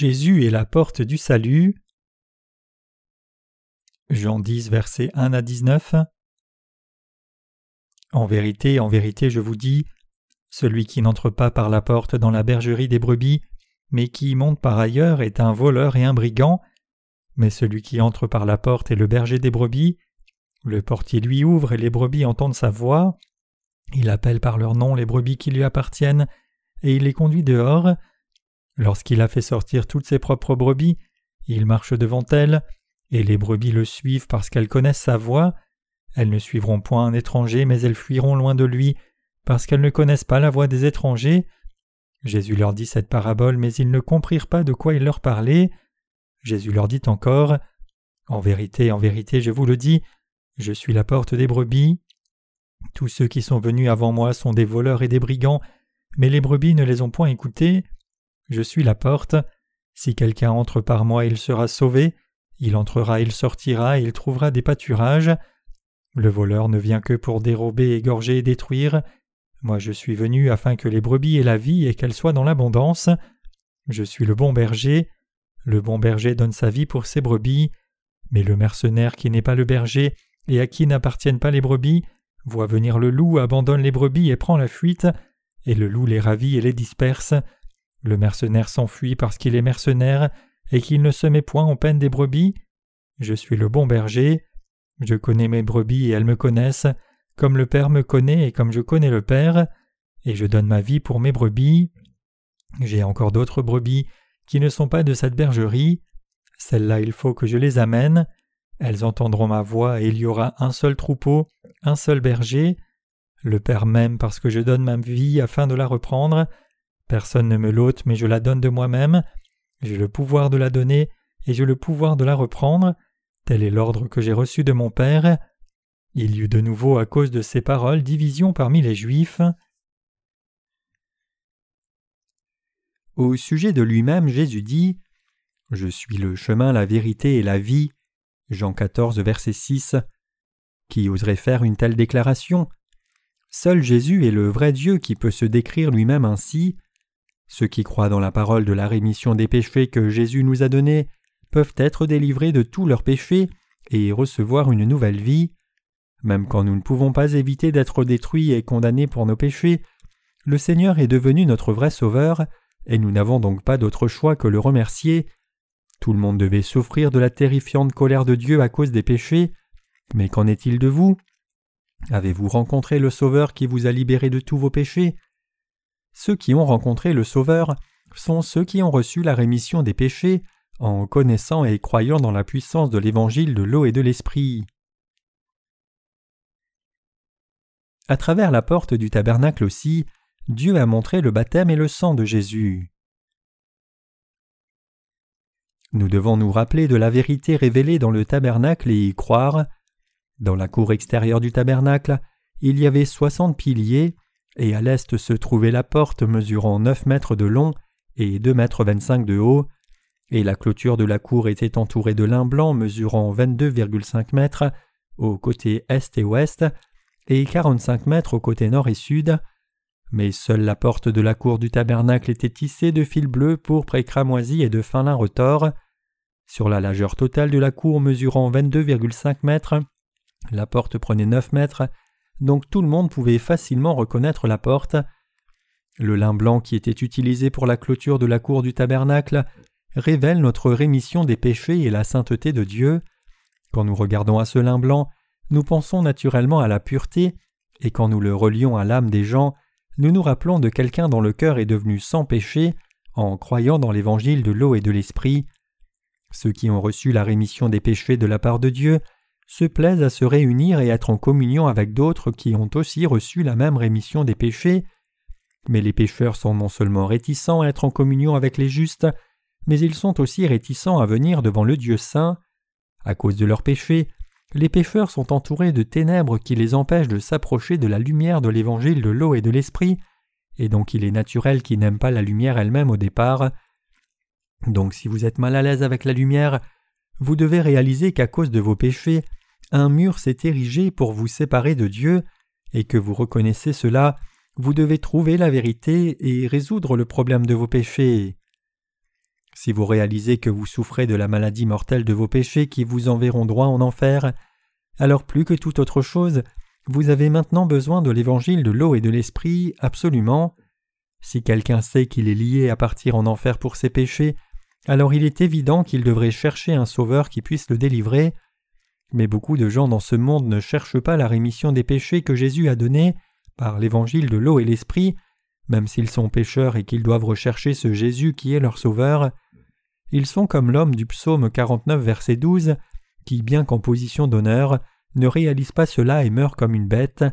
Jésus est la porte du salut. Jean 10, versets 1 à 19. En vérité, en vérité, je vous dis, celui qui n'entre pas par la porte dans la bergerie des brebis, mais qui y monte par ailleurs est un voleur et un brigand. Mais celui qui entre par la porte est le berger des brebis. Le portier lui ouvre et les brebis entendent sa voix. Il appelle par leur nom les brebis qui lui appartiennent, et il les conduit dehors. Lorsqu'il a fait sortir toutes ses propres brebis, il marche devant elles, et les brebis le suivent parce qu'elles connaissent sa voix. Elles ne suivront point un étranger, mais elles fuiront loin de lui, parce qu'elles ne connaissent pas la voix des étrangers. Jésus leur dit cette parabole, mais ils ne comprirent pas de quoi il leur parlait. Jésus leur dit encore En vérité, en vérité, je vous le dis, je suis la porte des brebis. Tous ceux qui sont venus avant moi sont des voleurs et des brigands, mais les brebis ne les ont point écoutés. Je suis la porte. Si quelqu'un entre par moi, il sera sauvé. Il entrera, il sortira, il trouvera des pâturages. Le voleur ne vient que pour dérober, égorger et détruire. Moi je suis venu afin que les brebis aient la vie et qu'elles soient dans l'abondance. Je suis le bon berger. Le bon berger donne sa vie pour ses brebis. Mais le mercenaire qui n'est pas le berger et à qui n'appartiennent pas les brebis voit venir le loup, abandonne les brebis et prend la fuite, et le loup les ravit et les disperse. Le mercenaire s'enfuit parce qu'il est mercenaire et qu'il ne se met point en peine des brebis. Je suis le bon berger. Je connais mes brebis et elles me connaissent, comme le Père me connaît et comme je connais le Père, et je donne ma vie pour mes brebis. J'ai encore d'autres brebis qui ne sont pas de cette bergerie. Celles-là il faut que je les amène. Elles entendront ma voix et il y aura un seul troupeau, un seul berger. Le Père m'aime parce que je donne ma vie afin de la reprendre. Personne ne me l'ôte, mais je la donne de moi-même. J'ai le pouvoir de la donner, et j'ai le pouvoir de la reprendre. Tel est l'ordre que j'ai reçu de mon Père. Il y eut de nouveau, à cause de ces paroles, division parmi les Juifs. Au sujet de lui-même, Jésus dit Je suis le chemin, la vérité et la vie. Jean 14, verset 6. Qui oserait faire une telle déclaration? Seul Jésus est le vrai Dieu qui peut se décrire lui-même ainsi. Ceux qui croient dans la parole de la rémission des péchés que Jésus nous a donnée peuvent être délivrés de tous leurs péchés et recevoir une nouvelle vie. Même quand nous ne pouvons pas éviter d'être détruits et condamnés pour nos péchés, le Seigneur est devenu notre vrai Sauveur, et nous n'avons donc pas d'autre choix que le remercier. Tout le monde devait souffrir de la terrifiante colère de Dieu à cause des péchés, mais qu'en est-il de vous? Avez-vous rencontré le Sauveur qui vous a libéré de tous vos péchés? Ceux qui ont rencontré le Sauveur sont ceux qui ont reçu la rémission des péchés en connaissant et croyant dans la puissance de l'évangile de l'eau et de l'esprit. À travers la porte du tabernacle aussi, Dieu a montré le baptême et le sang de Jésus. Nous devons nous rappeler de la vérité révélée dans le tabernacle et y croire. Dans la cour extérieure du tabernacle, il y avait soixante piliers, et à l'est se trouvait la porte mesurant neuf mètres de long et deux mètres vingt-cinq de haut, et la clôture de la cour était entourée de lin blanc mesurant vingt-deux virgule cinq mètres au côté est et ouest, et quarante-cinq mètres au côté nord et sud. Mais seule la porte de la cour du tabernacle était tissée de fils bleus, pourpre et cramoisi et de fin lin retors. Sur la largeur totale de la cour mesurant vingt-deux virgule cinq mètres, la porte prenait neuf mètres donc tout le monde pouvait facilement reconnaître la porte. Le lin blanc qui était utilisé pour la clôture de la cour du tabernacle révèle notre rémission des péchés et la sainteté de Dieu. Quand nous regardons à ce lin blanc, nous pensons naturellement à la pureté, et quand nous le relions à l'âme des gens, nous nous rappelons de quelqu'un dont le cœur est devenu sans péché en croyant dans l'évangile de l'eau et de l'esprit. Ceux qui ont reçu la rémission des péchés de la part de Dieu se plaisent à se réunir et être en communion avec d'autres qui ont aussi reçu la même rémission des péchés. Mais les pécheurs sont non seulement réticents à être en communion avec les justes, mais ils sont aussi réticents à venir devant le Dieu saint. À cause de leurs péchés, les pécheurs sont entourés de ténèbres qui les empêchent de s'approcher de la lumière de l'évangile de l'eau et de l'esprit, et donc il est naturel qu'ils n'aiment pas la lumière elle-même au départ. Donc si vous êtes mal à l'aise avec la lumière, vous devez réaliser qu'à cause de vos péchés, un mur s'est érigé pour vous séparer de Dieu, et que vous reconnaissez cela, vous devez trouver la vérité et résoudre le problème de vos péchés. Si vous réalisez que vous souffrez de la maladie mortelle de vos péchés qui vous enverront droit en enfer, alors plus que toute autre chose, vous avez maintenant besoin de l'évangile de l'eau et de l'esprit absolument. Si quelqu'un sait qu'il est lié à partir en enfer pour ses péchés, alors il est évident qu'il devrait chercher un sauveur qui puisse le délivrer. Mais beaucoup de gens dans ce monde ne cherchent pas la rémission des péchés que Jésus a donnée par l'évangile de l'eau et l'esprit, même s'ils sont pécheurs et qu'ils doivent rechercher ce Jésus qui est leur sauveur. Ils sont comme l'homme du psaume 49 verset 12, qui, bien qu'en position d'honneur, ne réalise pas cela et meurt comme une bête.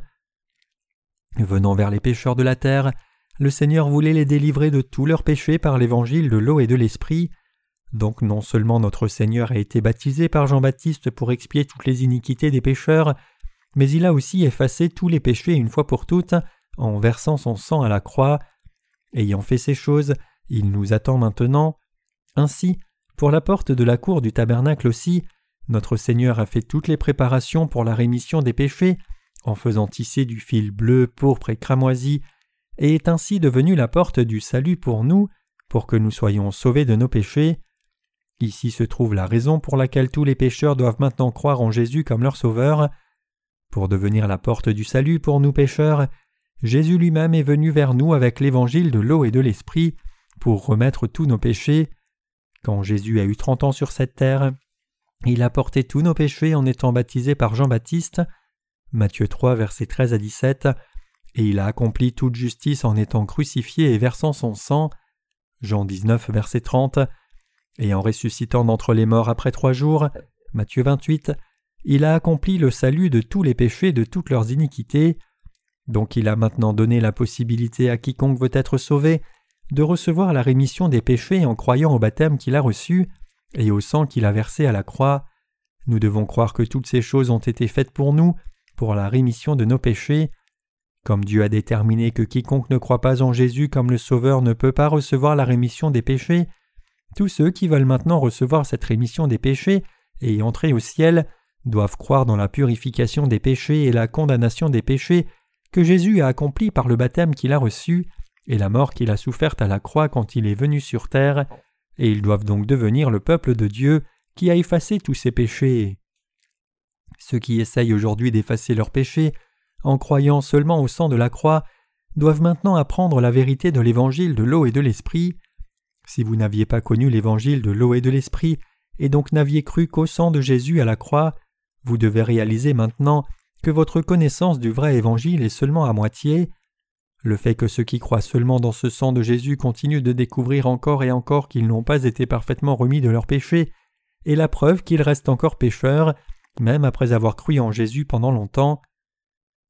Venant vers les pécheurs de la terre, le Seigneur voulait les délivrer de tous leurs péchés par l'évangile de l'eau et de l'esprit. Donc non seulement notre Seigneur a été baptisé par Jean-Baptiste pour expier toutes les iniquités des pécheurs, mais il a aussi effacé tous les péchés une fois pour toutes en versant son sang à la croix. Ayant fait ces choses, il nous attend maintenant. Ainsi, pour la porte de la cour du tabernacle aussi, notre Seigneur a fait toutes les préparations pour la rémission des péchés, en faisant tisser du fil bleu, pourpre et cramoisi, et est ainsi devenu la porte du salut pour nous, pour que nous soyons sauvés de nos péchés. Ici se trouve la raison pour laquelle tous les pécheurs doivent maintenant croire en Jésus comme leur Sauveur. Pour devenir la porte du salut pour nous pécheurs, Jésus lui-même est venu vers nous avec l'évangile de l'eau et de l'esprit pour remettre tous nos péchés. Quand Jésus a eu trente ans sur cette terre, il a porté tous nos péchés en étant baptisé par Jean-Baptiste. Matthieu 3, versets 13 à 17. Et il a accompli toute justice en étant crucifié et versant son sang. Jean 19, verset 30. Et en ressuscitant d'entre les morts après trois jours. Matthieu 28. Il a accompli le salut de tous les péchés de toutes leurs iniquités. Donc il a maintenant donné la possibilité à quiconque veut être sauvé de recevoir la rémission des péchés en croyant au baptême qu'il a reçu et au sang qu'il a versé à la croix. Nous devons croire que toutes ces choses ont été faites pour nous, pour la rémission de nos péchés. Comme Dieu a déterminé que quiconque ne croit pas en Jésus comme le Sauveur ne peut pas recevoir la rémission des péchés, tous ceux qui veulent maintenant recevoir cette rémission des péchés et y entrer au ciel doivent croire dans la purification des péchés et la condamnation des péchés que Jésus a accompli par le baptême qu'il a reçu et la mort qu'il a soufferte à la croix quand il est venu sur terre et ils doivent donc devenir le peuple de Dieu qui a effacé tous ses péchés. Ceux qui essayent aujourd'hui d'effacer leurs péchés, en croyant seulement au sang de la croix, doivent maintenant apprendre la vérité de l'évangile de l'eau et de l'esprit. Si vous n'aviez pas connu l'évangile de l'eau et de l'esprit, et donc n'aviez cru qu'au sang de Jésus à la croix, vous devez réaliser maintenant que votre connaissance du vrai évangile est seulement à moitié, le fait que ceux qui croient seulement dans ce sang de Jésus continuent de découvrir encore et encore qu'ils n'ont pas été parfaitement remis de leurs péchés est la preuve qu'ils restent encore pécheurs, même après avoir cru en Jésus pendant longtemps.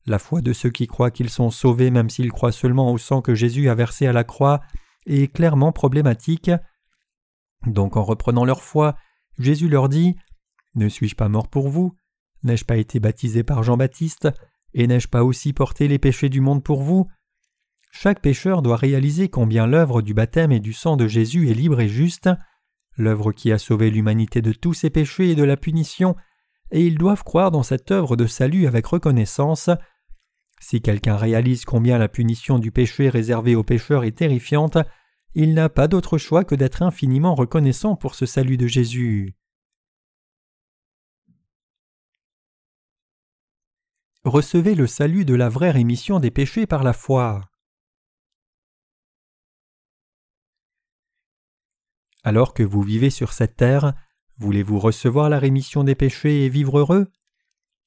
La foi de ceux qui croient qu'ils sont sauvés même s'ils croient seulement au sang que Jésus a versé à la croix est clairement problématique. Donc en reprenant leur foi, Jésus leur dit Ne suis-je pas mort pour vous? N'ai-je pas été baptisé par Jean-Baptiste? Et n'ai-je pas aussi porté les péchés du monde pour vous? Chaque pécheur doit réaliser combien l'œuvre du baptême et du sang de Jésus est libre et juste, l'œuvre qui a sauvé l'humanité de tous ses péchés et de la punition, et ils doivent croire dans cette œuvre de salut avec reconnaissance. Si quelqu'un réalise combien la punition du péché réservée aux pécheurs est terrifiante, il n'a pas d'autre choix que d'être infiniment reconnaissant pour ce salut de Jésus. Recevez le salut de la vraie rémission des péchés par la foi. Alors que vous vivez sur cette terre, voulez-vous recevoir la rémission des péchés et vivre heureux?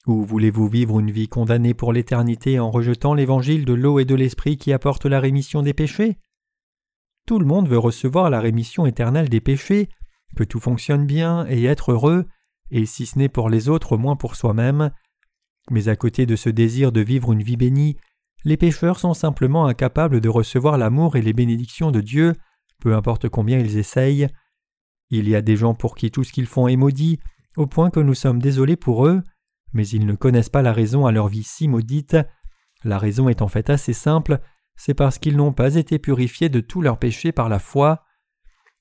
Ou voulez-vous vivre une vie condamnée pour l'éternité en rejetant l'évangile de l'eau et de l'esprit qui apporte la rémission des péchés? Tout le monde veut recevoir la rémission éternelle des péchés, que tout fonctionne bien et être heureux, et si ce n'est pour les autres, au moins pour soi-même. Mais à côté de ce désir de vivre une vie bénie, les pécheurs sont simplement incapables de recevoir l'amour et les bénédictions de Dieu peu importe combien ils essayent. Il y a des gens pour qui tout ce qu'ils font est maudit, au point que nous sommes désolés pour eux, mais ils ne connaissent pas la raison à leur vie si maudite. La raison est en fait assez simple, c'est parce qu'ils n'ont pas été purifiés de tous leurs péchés par la foi.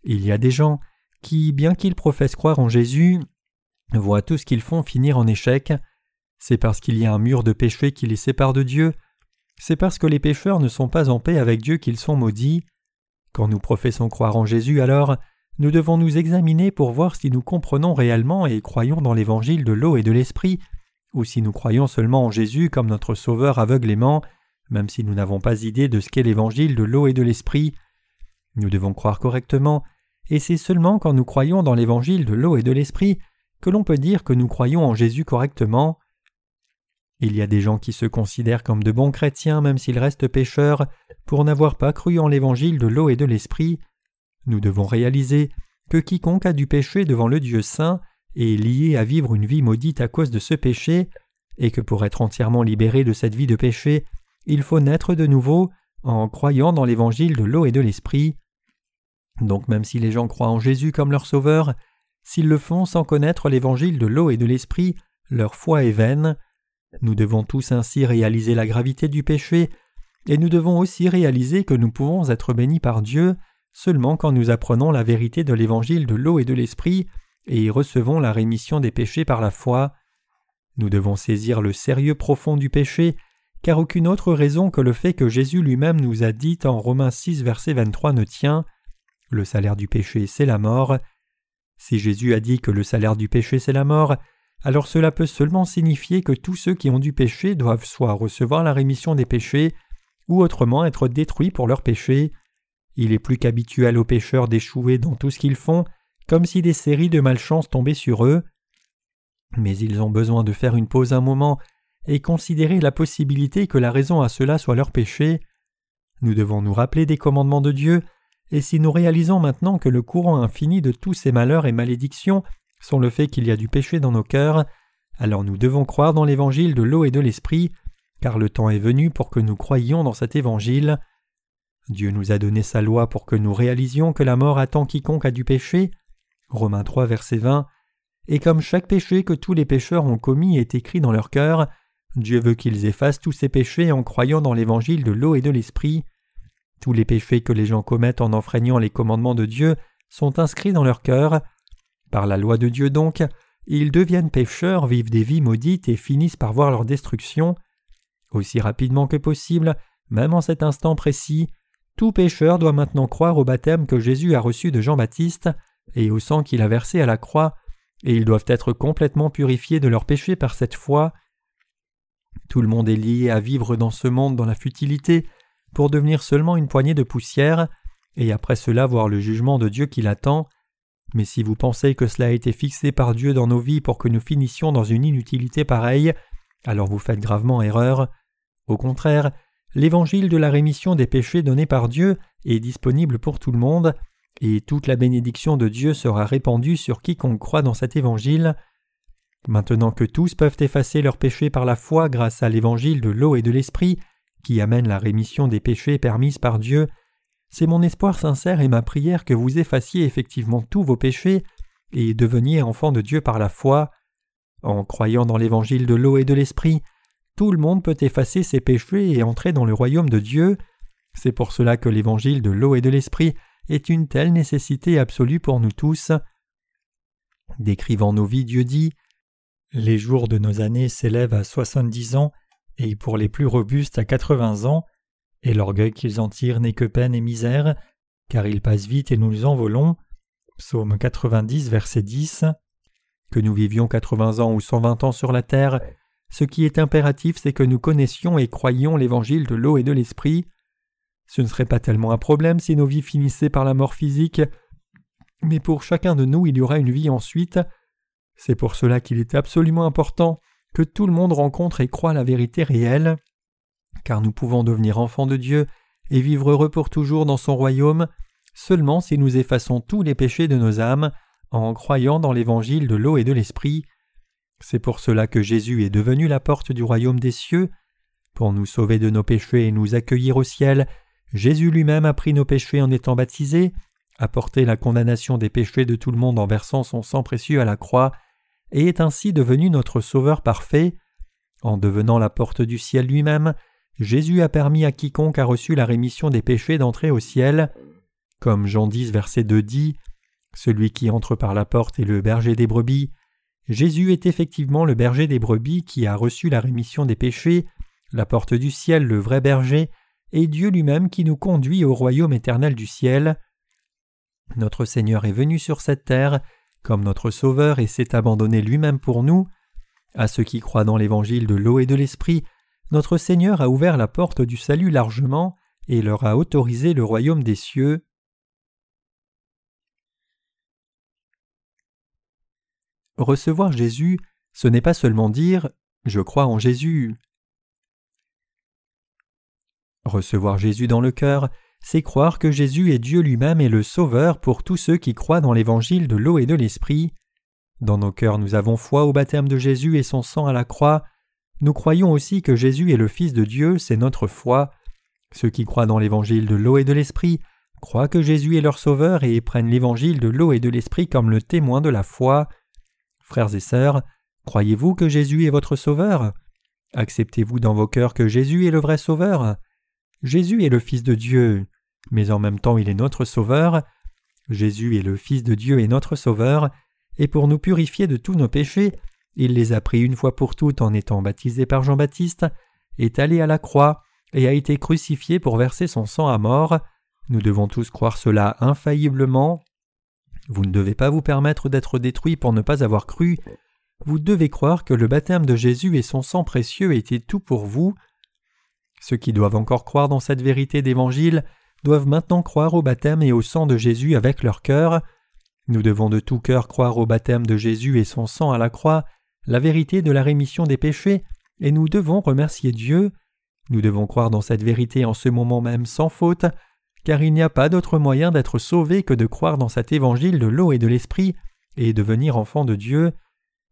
Il y a des gens qui, bien qu'ils professent croire en Jésus, voient tout ce qu'ils font finir en échec. C'est parce qu'il y a un mur de péché qui les sépare de Dieu. C'est parce que les pécheurs ne sont pas en paix avec Dieu qu'ils sont maudits. Quand nous professons croire en Jésus, alors, nous devons nous examiner pour voir si nous comprenons réellement et croyons dans l'évangile de l'eau et de l'esprit, ou si nous croyons seulement en Jésus comme notre Sauveur aveuglément, même si nous n'avons pas idée de ce qu'est l'évangile de l'eau et de l'esprit. Nous devons croire correctement, et c'est seulement quand nous croyons dans l'évangile de l'eau et de l'esprit que l'on peut dire que nous croyons en Jésus correctement. Il y a des gens qui se considèrent comme de bons chrétiens même s'ils restent pécheurs pour n'avoir pas cru en l'évangile de l'eau et de l'esprit. Nous devons réaliser que quiconque a du péché devant le Dieu saint est lié à vivre une vie maudite à cause de ce péché, et que pour être entièrement libéré de cette vie de péché, il faut naître de nouveau en croyant dans l'évangile de l'eau et de l'esprit. Donc même si les gens croient en Jésus comme leur sauveur, s'ils le font sans connaître l'évangile de l'eau et de l'esprit, leur foi est vaine. Nous devons tous ainsi réaliser la gravité du péché, et nous devons aussi réaliser que nous pouvons être bénis par Dieu seulement quand nous apprenons la vérité de l'évangile de l'eau et de l'esprit et recevons la rémission des péchés par la foi. Nous devons saisir le sérieux profond du péché, car aucune autre raison que le fait que Jésus lui-même nous a dit en Romains 6 verset 23 ne tient. Le salaire du péché c'est la mort. Si Jésus a dit que le salaire du péché c'est la mort, alors cela peut seulement signifier que tous ceux qui ont du péché doivent soit recevoir la rémission des péchés, ou autrement être détruits pour leurs péchés. Il est plus qu'habituel aux pécheurs d'échouer dans tout ce qu'ils font, comme si des séries de malchance tombaient sur eux. Mais ils ont besoin de faire une pause un moment et considérer la possibilité que la raison à cela soit leur péché. Nous devons nous rappeler des commandements de Dieu, et si nous réalisons maintenant que le courant infini de tous ces malheurs et malédictions sont le fait qu'il y a du péché dans nos cœurs, alors nous devons croire dans l'évangile de l'eau et de l'esprit, car le temps est venu pour que nous croyions dans cet évangile. Dieu nous a donné sa loi pour que nous réalisions que la mort attend quiconque a du péché. Romains 3, verset 20. Et comme chaque péché que tous les pécheurs ont commis est écrit dans leur cœur, Dieu veut qu'ils effacent tous ces péchés en croyant dans l'évangile de l'eau et de l'esprit. Tous les péchés que les gens commettent en enfreignant les commandements de Dieu sont inscrits dans leur cœur. Par la loi de Dieu donc, ils deviennent pécheurs, vivent des vies maudites et finissent par voir leur destruction. Aussi rapidement que possible, même en cet instant précis, tout pécheur doit maintenant croire au baptême que Jésus a reçu de Jean-Baptiste et au sang qu'il a versé à la croix, et ils doivent être complètement purifiés de leurs péchés par cette foi. Tout le monde est lié à vivre dans ce monde dans la futilité pour devenir seulement une poignée de poussière, et après cela voir le jugement de Dieu qui l'attend. Mais si vous pensez que cela a été fixé par Dieu dans nos vies pour que nous finissions dans une inutilité pareille, alors vous faites gravement erreur. Au contraire, l'évangile de la rémission des péchés donné par Dieu est disponible pour tout le monde, et toute la bénédiction de Dieu sera répandue sur quiconque croit dans cet évangile. Maintenant que tous peuvent effacer leurs péchés par la foi grâce à l'évangile de l'eau et de l'esprit, qui amène la rémission des péchés permise par Dieu, c'est mon espoir sincère et ma prière que vous effaciez effectivement tous vos péchés et deveniez enfants de Dieu par la foi. En croyant dans l'évangile de l'eau et de l'esprit, tout le monde peut effacer ses péchés et entrer dans le royaume de Dieu. C'est pour cela que l'évangile de l'eau et de l'esprit est une telle nécessité absolue pour nous tous. Décrivant nos vies, Dieu dit Les jours de nos années s'élèvent à soixante-dix ans, et pour les plus robustes à quatre-vingts ans, et l'orgueil qu'ils en tirent n'est que peine et misère, car ils passent vite et nous nous envolons. Psaume 90, verset 10. Que nous vivions quatre-vingts ans ou cent vingt ans sur la terre, ce qui est impératif, c'est que nous connaissions et croyions l'évangile de l'eau et de l'esprit. Ce ne serait pas tellement un problème si nos vies finissaient par la mort physique, mais pour chacun de nous il y aura une vie ensuite. C'est pour cela qu'il est absolument important que tout le monde rencontre et croit la vérité réelle, car nous pouvons devenir enfants de Dieu et vivre heureux pour toujours dans son royaume seulement si nous effaçons tous les péchés de nos âmes en croyant dans l'évangile de l'eau et de l'esprit. C'est pour cela que Jésus est devenu la porte du royaume des cieux. Pour nous sauver de nos péchés et nous accueillir au ciel, Jésus lui-même a pris nos péchés en étant baptisé, a porté la condamnation des péchés de tout le monde en versant son sang précieux à la croix, et est ainsi devenu notre Sauveur parfait. En devenant la porte du ciel lui-même, Jésus a permis à quiconque a reçu la rémission des péchés d'entrer au ciel. Comme Jean 10, verset 2 dit Celui qui entre par la porte est le berger des brebis. Jésus est effectivement le berger des brebis qui a reçu la rémission des péchés, la porte du ciel, le vrai berger, et Dieu lui-même qui nous conduit au royaume éternel du ciel. Notre Seigneur est venu sur cette terre comme notre Sauveur et s'est abandonné lui-même pour nous. À ceux qui croient dans l'évangile de l'eau et de l'esprit, notre Seigneur a ouvert la porte du salut largement et leur a autorisé le royaume des cieux. Recevoir Jésus, ce n'est pas seulement dire Je crois en Jésus. Recevoir Jésus dans le cœur, c'est croire que Jésus est Dieu lui-même et le Sauveur pour tous ceux qui croient dans l'évangile de l'eau et de l'esprit. Dans nos cœurs nous avons foi au baptême de Jésus et son sang à la croix. Nous croyons aussi que Jésus est le Fils de Dieu, c'est notre foi. Ceux qui croient dans l'évangile de l'eau et de l'esprit croient que Jésus est leur Sauveur et prennent l'évangile de l'eau et de l'esprit comme le témoin de la foi. Frères et sœurs, croyez-vous que Jésus est votre Sauveur? Acceptez-vous dans vos cœurs que Jésus est le vrai Sauveur? Jésus est le Fils de Dieu, mais en même temps il est notre Sauveur. Jésus est le Fils de Dieu et notre Sauveur, et pour nous purifier de tous nos péchés, il les a pris une fois pour toutes en étant baptisé par Jean-Baptiste, est allé à la croix et a été crucifié pour verser son sang à mort. Nous devons tous croire cela infailliblement. Vous ne devez pas vous permettre d'être détruit pour ne pas avoir cru. Vous devez croire que le baptême de Jésus et son sang précieux étaient tout pour vous. Ceux qui doivent encore croire dans cette vérité d'Évangile doivent maintenant croire au baptême et au sang de Jésus avec leur cœur. Nous devons de tout cœur croire au baptême de Jésus et son sang à la croix, la vérité de la rémission des péchés, et nous devons remercier Dieu. Nous devons croire dans cette vérité en ce moment même sans faute, car il n'y a pas d'autre moyen d'être sauvé que de croire dans cet évangile de l'eau et de l'esprit et devenir enfant de Dieu.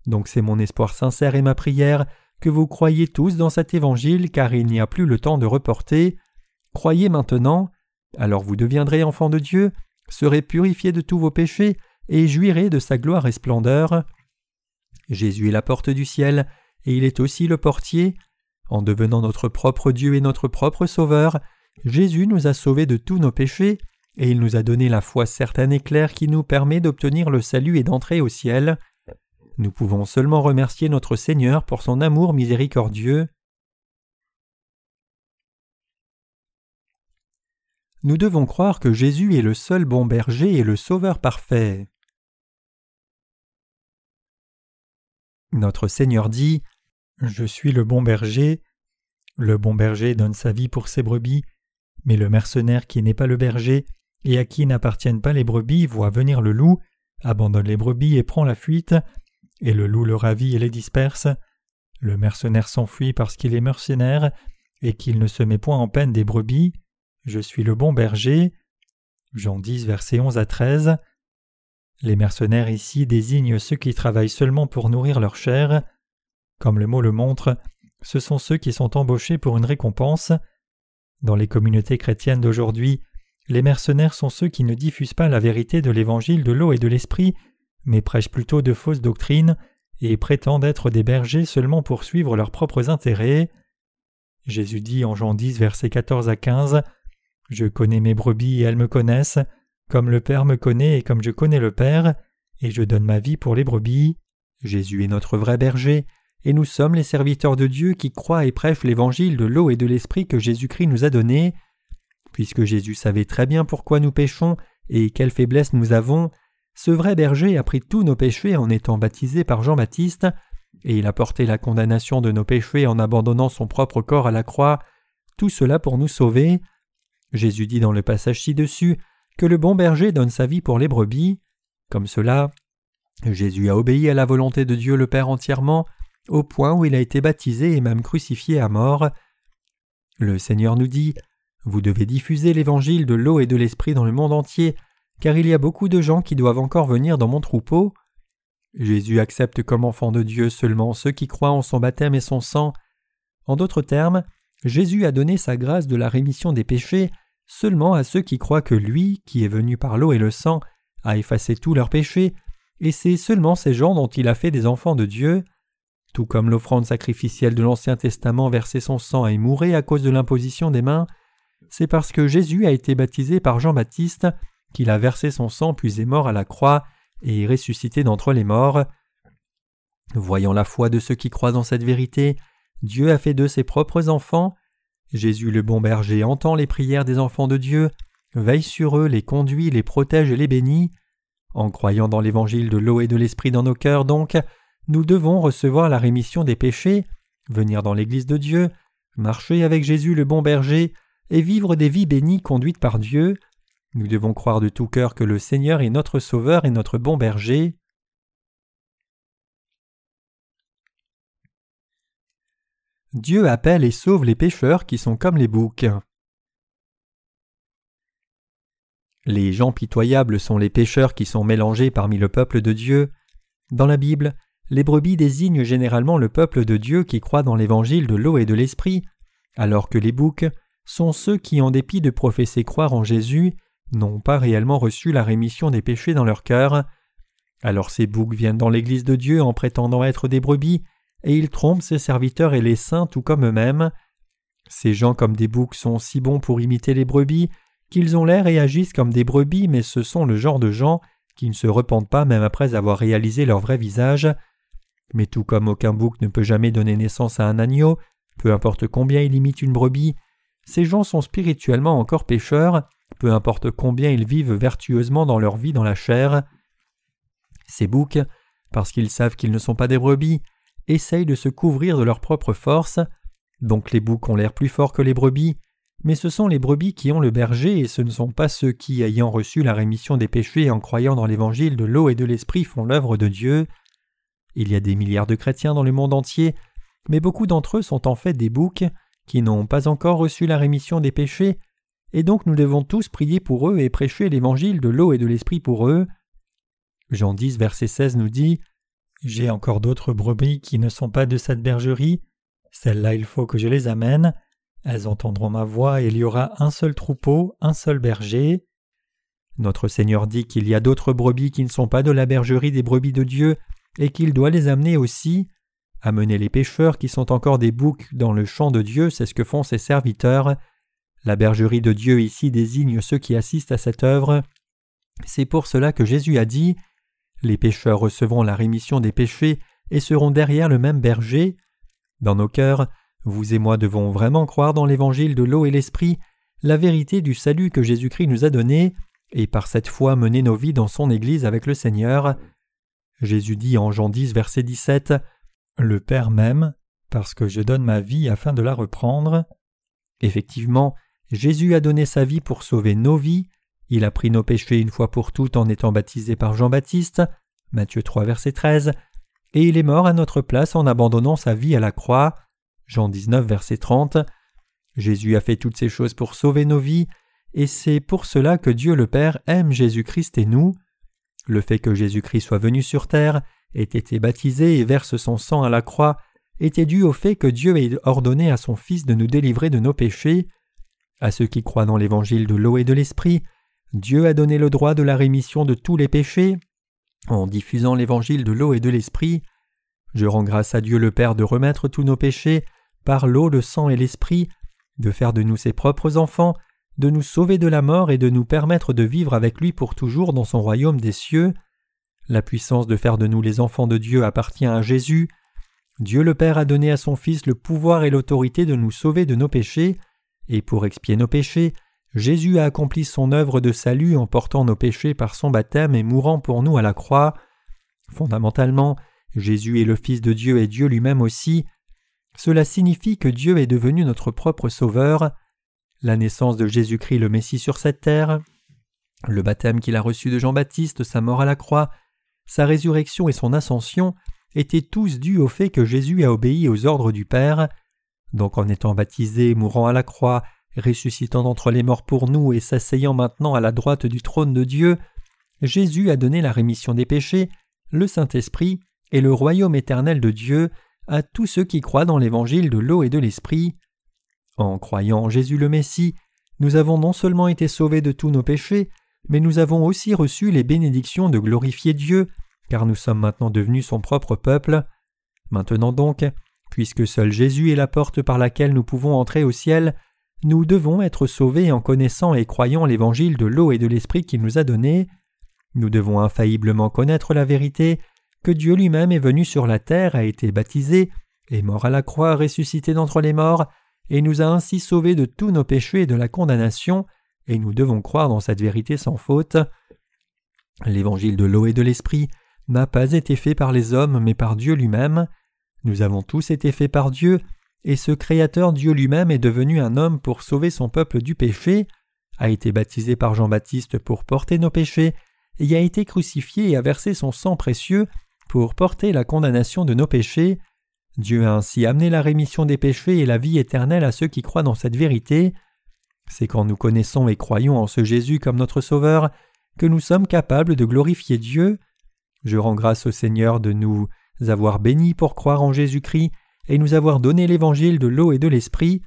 Donc c'est mon espoir sincère et ma prière que vous croyez tous dans cet évangile car il n'y a plus le temps de reporter. Croyez maintenant, alors vous deviendrez enfants de Dieu, serez purifiés de tous vos péchés et jouirez de sa gloire et splendeur. Jésus est la porte du ciel et il est aussi le portier. En devenant notre propre Dieu et notre propre Sauveur, Jésus nous a sauvés de tous nos péchés et il nous a donné la foi certaine et claire qui nous permet d'obtenir le salut et d'entrer au ciel. Nous pouvons seulement remercier notre Seigneur pour son amour miséricordieux. Nous devons croire que Jésus est le seul bon berger et le Sauveur parfait. Notre Seigneur dit Je suis le bon berger. Le bon berger donne sa vie pour ses brebis, mais le mercenaire qui n'est pas le berger et à qui n'appartiennent pas les brebis voit venir le loup, abandonne les brebis et prend la fuite et le loup le ravit et les disperse. Le mercenaire s'enfuit parce qu'il est mercenaire et qu'il ne se met point en peine des brebis. Je suis le bon berger. Jean 10, versets 11 à 13. Les mercenaires ici désignent ceux qui travaillent seulement pour nourrir leur chair. Comme le mot le montre, ce sont ceux qui sont embauchés pour une récompense. Dans les communautés chrétiennes d'aujourd'hui, les mercenaires sont ceux qui ne diffusent pas la vérité de l'évangile de l'eau et de l'esprit mais prêchent plutôt de fausses doctrines et prétendent être des bergers seulement pour suivre leurs propres intérêts. Jésus dit en Jean 10, versets 14 à 15 Je connais mes brebis et elles me connaissent, comme le Père me connaît et comme je connais le Père, et je donne ma vie pour les brebis. Jésus est notre vrai berger, et nous sommes les serviteurs de Dieu qui croient et prêchent l'évangile de l'eau et de l'esprit que Jésus-Christ nous a donné. Puisque Jésus savait très bien pourquoi nous péchons et quelle faiblesse nous avons, ce vrai berger a pris tous nos péchés en étant baptisé par Jean-Baptiste, et il a porté la condamnation de nos péchés en abandonnant son propre corps à la croix, tout cela pour nous sauver. Jésus dit dans le passage ci-dessus que le bon berger donne sa vie pour les brebis. Comme cela, Jésus a obéi à la volonté de Dieu le Père entièrement, au point où il a été baptisé et même crucifié à mort. Le Seigneur nous dit Vous devez diffuser l'évangile de l'eau et de l'esprit dans le monde entier car il y a beaucoup de gens qui doivent encore venir dans mon troupeau. Jésus accepte comme enfant de Dieu seulement ceux qui croient en son baptême et son sang. En d'autres termes, Jésus a donné sa grâce de la rémission des péchés seulement à ceux qui croient que lui, qui est venu par l'eau et le sang, a effacé tous leurs péchés, et c'est seulement ces gens dont il a fait des enfants de Dieu. Tout comme l'offrande sacrificielle de l'Ancien Testament versait son sang et mourait à cause de l'imposition des mains, c'est parce que Jésus a été baptisé par Jean-Baptiste qu'il a versé son sang puis est mort à la croix et est ressuscité d'entre les morts. Voyant la foi de ceux qui croient dans cette vérité, Dieu a fait d'eux ses propres enfants. Jésus le bon berger entend les prières des enfants de Dieu, veille sur eux, les conduit, les protège et les bénit. En croyant dans l'évangile de l'eau et de l'esprit dans nos cœurs, donc, nous devons recevoir la rémission des péchés, venir dans l'Église de Dieu, marcher avec Jésus le bon berger, et vivre des vies bénies conduites par Dieu. Nous devons croire de tout cœur que le Seigneur est notre Sauveur et notre bon berger. Dieu appelle et sauve les pécheurs qui sont comme les boucs. Les gens pitoyables sont les pécheurs qui sont mélangés parmi le peuple de Dieu. Dans la Bible, les brebis désignent généralement le peuple de Dieu qui croit dans l'évangile de l'eau et de l'esprit, alors que les boucs sont ceux qui, en dépit de professer croire en Jésus, n'ont pas réellement reçu la rémission des péchés dans leur cœur. Alors ces boucs viennent dans l'Église de Dieu en prétendant être des brebis, et ils trompent ses serviteurs et les saints tout comme eux-mêmes. Ces gens comme des boucs sont si bons pour imiter les brebis qu'ils ont l'air et agissent comme des brebis, mais ce sont le genre de gens qui ne se repentent pas même après avoir réalisé leur vrai visage. Mais tout comme aucun bouc ne peut jamais donner naissance à un agneau, peu importe combien il imite une brebis, ces gens sont spirituellement encore pécheurs, peu importe combien ils vivent vertueusement dans leur vie dans la chair. Ces boucs, parce qu'ils savent qu'ils ne sont pas des brebis, essayent de se couvrir de leur propre force, donc les boucs ont l'air plus forts que les brebis, mais ce sont les brebis qui ont le berger et ce ne sont pas ceux qui, ayant reçu la rémission des péchés en croyant dans l'évangile de l'eau et de l'esprit, font l'œuvre de Dieu. Il y a des milliards de chrétiens dans le monde entier, mais beaucoup d'entre eux sont en fait des boucs qui n'ont pas encore reçu la rémission des péchés, et donc nous devons tous prier pour eux et prêcher l'évangile de l'eau et de l'esprit pour eux. Jean 10, verset 16 nous dit J'ai encore d'autres brebis qui ne sont pas de cette bergerie, celles-là il faut que je les amène. Elles entendront ma voix et il y aura un seul troupeau, un seul berger. Notre Seigneur dit qu'il y a d'autres brebis qui ne sont pas de la bergerie des brebis de Dieu et qu'il doit les amener aussi. Amener les pécheurs qui sont encore des boucs dans le champ de Dieu, c'est ce que font ses serviteurs. La bergerie de Dieu ici désigne ceux qui assistent à cette œuvre. C'est pour cela que Jésus a dit Les pécheurs recevront la rémission des péchés et seront derrière le même berger. Dans nos cœurs, vous et moi devons vraiment croire dans l'évangile de l'eau et l'esprit, la vérité du salut que Jésus-Christ nous a donné, et par cette foi mener nos vies dans son Église avec le Seigneur. Jésus dit en Jean 10, verset 17 Le Père m'aime, parce que je donne ma vie afin de la reprendre. Effectivement, Jésus a donné sa vie pour sauver nos vies, il a pris nos péchés une fois pour toutes en étant baptisé par Jean-Baptiste, Matthieu 3, verset 13, et il est mort à notre place en abandonnant sa vie à la croix. Jean 19, verset 30. Jésus a fait toutes ces choses pour sauver nos vies, et c'est pour cela que Dieu le Père aime Jésus-Christ et nous. Le fait que Jésus-Christ soit venu sur terre, ait été baptisé et verse son sang à la croix, était dû au fait que Dieu ait ordonné à son Fils de nous délivrer de nos péchés. À ceux qui croient dans l'évangile de l'eau et de l'esprit, Dieu a donné le droit de la rémission de tous les péchés en diffusant l'évangile de l'eau et de l'esprit. Je rends grâce à Dieu le Père de remettre tous nos péchés par l'eau, le sang et l'esprit, de faire de nous ses propres enfants, de nous sauver de la mort et de nous permettre de vivre avec lui pour toujours dans son royaume des cieux. La puissance de faire de nous les enfants de Dieu appartient à Jésus. Dieu le Père a donné à son Fils le pouvoir et l'autorité de nous sauver de nos péchés, et pour expier nos péchés, Jésus a accompli son œuvre de salut en portant nos péchés par son baptême et mourant pour nous à la croix. Fondamentalement, Jésus est le Fils de Dieu et Dieu lui-même aussi, cela signifie que Dieu est devenu notre propre Sauveur. La naissance de Jésus-Christ le Messie sur cette terre, le baptême qu'il a reçu de Jean-Baptiste, sa mort à la croix, sa résurrection et son ascension étaient tous dus au fait que Jésus a obéi aux ordres du Père. Donc en étant baptisé, mourant à la croix, ressuscitant d'entre les morts pour nous et s'asseyant maintenant à la droite du trône de Dieu, Jésus a donné la rémission des péchés, le Saint-Esprit et le royaume éternel de Dieu à tous ceux qui croient dans l'évangile de l'eau et de l'esprit. En croyant en Jésus le Messie, nous avons non seulement été sauvés de tous nos péchés, mais nous avons aussi reçu les bénédictions de glorifier Dieu, car nous sommes maintenant devenus son propre peuple. Maintenant donc, puisque seul Jésus est la porte par laquelle nous pouvons entrer au ciel, nous devons être sauvés en connaissant et croyant l'évangile de l'eau et de l'esprit qu'il nous a donné. Nous devons infailliblement connaître la vérité que Dieu lui-même est venu sur la terre, a été baptisé, est mort à la croix, ressuscité d'entre les morts, et nous a ainsi sauvés de tous nos péchés et de la condamnation, et nous devons croire dans cette vérité sans faute. L'évangile de l'eau et de l'esprit n'a pas été fait par les hommes mais par Dieu lui-même. Nous avons tous été faits par Dieu, et ce Créateur Dieu lui-même est devenu un homme pour sauver son peuple du péché, a été baptisé par Jean-Baptiste pour porter nos péchés, et a été crucifié et a versé son sang précieux pour porter la condamnation de nos péchés. Dieu a ainsi amené la rémission des péchés et la vie éternelle à ceux qui croient dans cette vérité. C'est quand nous connaissons et croyons en ce Jésus comme notre Sauveur que nous sommes capables de glorifier Dieu. Je rends grâce au Seigneur de nous avoir bénis pour croire en Jésus-Christ et nous avoir donné l'évangile de l'eau et de l'esprit.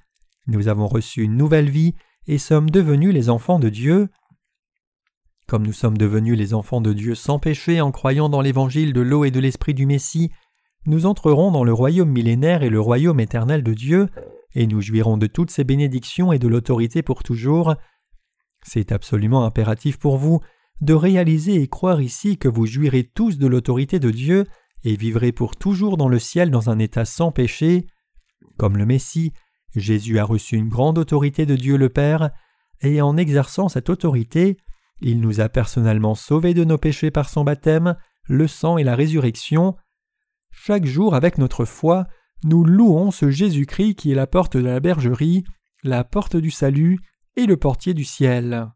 Nous avons reçu une nouvelle vie et sommes devenus les enfants de Dieu. Comme nous sommes devenus les enfants de Dieu sans péché en croyant dans l'évangile de l'eau et de l'esprit du Messie, nous entrerons dans le royaume millénaire et le royaume éternel de Dieu, et nous jouirons de toutes ses bénédictions et de l'autorité pour toujours. C'est absolument impératif pour vous de réaliser et croire ici que vous jouirez tous de l'autorité de Dieu et vivrez pour toujours dans le ciel dans un état sans péché. Comme le Messie, Jésus a reçu une grande autorité de Dieu le Père, et en exerçant cette autorité, il nous a personnellement sauvés de nos péchés par son baptême, le sang et la résurrection. Chaque jour, avec notre foi, nous louons ce Jésus-Christ qui est la porte de la bergerie, la porte du salut et le portier du ciel.